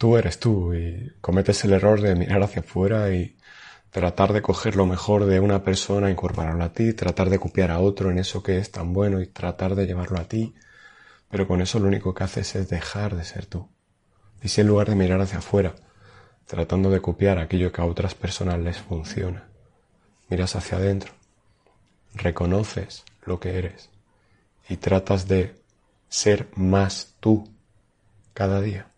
tú eres tú y cometes el error de mirar hacia afuera y tratar de coger lo mejor de una persona, incorporarlo a ti, tratar de copiar a otro en eso que es tan bueno y tratar de llevarlo a ti, pero con eso lo único que haces es dejar de ser tú. Y si en lugar de mirar hacia afuera, tratando de copiar aquello que a otras personas les funciona, miras hacia adentro, reconoces lo que eres y tratas de ser más tú cada día.